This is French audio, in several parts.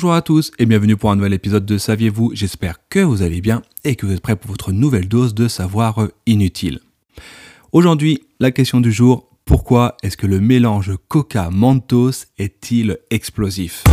Bonjour à tous et bienvenue pour un nouvel épisode de Saviez-vous? J'espère que vous allez bien et que vous êtes prêts pour votre nouvelle dose de savoir inutile. Aujourd'hui, la question du jour, pourquoi est-ce que le mélange Coca-Mentos est-il explosif?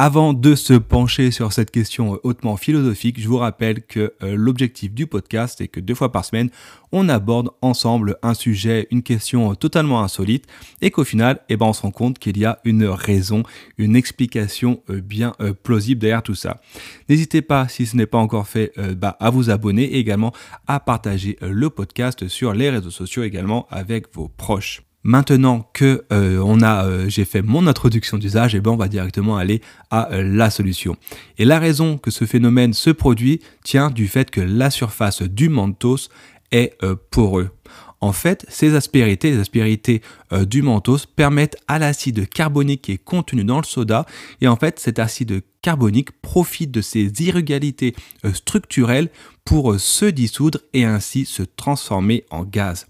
Avant de se pencher sur cette question hautement philosophique, je vous rappelle que euh, l'objectif du podcast est que deux fois par semaine, on aborde ensemble un sujet, une question totalement insolite, et qu'au final, eh ben, on se rend compte qu'il y a une raison, une explication euh, bien euh, plausible derrière tout ça. N'hésitez pas, si ce n'est pas encore fait, bah, à vous abonner et également à partager le podcast sur les réseaux sociaux également avec vos proches. Maintenant que euh, euh, j'ai fait mon introduction d'usage, et eh ben on va directement aller à euh, la solution. Et la raison que ce phénomène se produit tient du fait que la surface du mentos est poreux. En fait, ces aspérités, les aspérités du mentos permettent à l'acide carbonique qui est contenu dans le soda, et en fait cet acide carbonique profite de ces irrégalités structurelles pour se dissoudre et ainsi se transformer en gaz.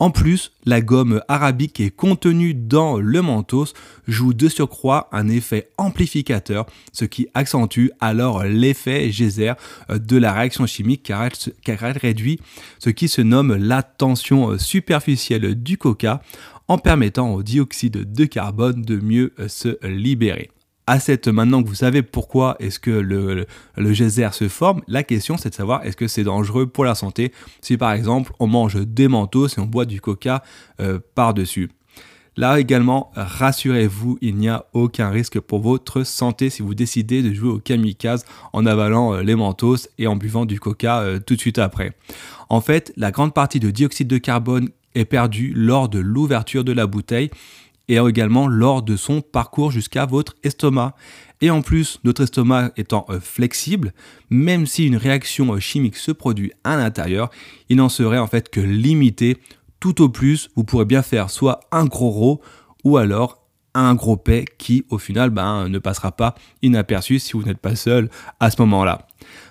En plus, la gomme arabique qui est contenue dans le mentos joue de surcroît un effet amplificateur, ce qui accentue alors l'effet geyser euh, de la réaction chimique car elle, réduit ce qui se nomme la tension euh, superficielle du coca en permettant au dioxyde de carbone de mieux euh, se libérer à maintenant que vous savez pourquoi est-ce que le, geyser se forme, la question c'est de savoir est-ce que c'est dangereux pour la santé si par exemple on mange des manteaux, si on boit du coca euh, par-dessus. Là également, rassurez-vous, il n'y a aucun risque pour votre santé si vous décidez de jouer au kamikaze en avalant euh, les mentos et en buvant du coca euh, tout de suite après. En fait, la grande partie de dioxyde de carbone est perdue lors de l'ouverture de la bouteille et également lors de son parcours jusqu'à votre estomac. Et en plus, notre estomac étant euh, flexible, même si une réaction euh, chimique se produit à l'intérieur, il n'en serait en fait que limité. Tout au plus, vous pourrez bien faire soit un gros ro ou alors un gros paix qui au final ben, ne passera pas inaperçu si vous n'êtes pas seul à ce moment-là.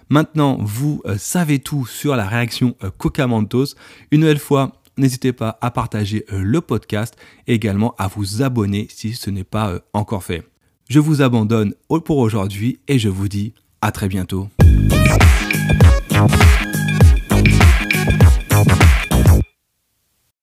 Maintenant, vous euh, savez tout sur la réaction Coca-Mentos. Une nouvelle fois, n'hésitez pas à partager euh, le podcast et également à vous abonner si ce n'est pas euh, encore fait. Je vous abandonne pour aujourd'hui et je vous dis à très bientôt.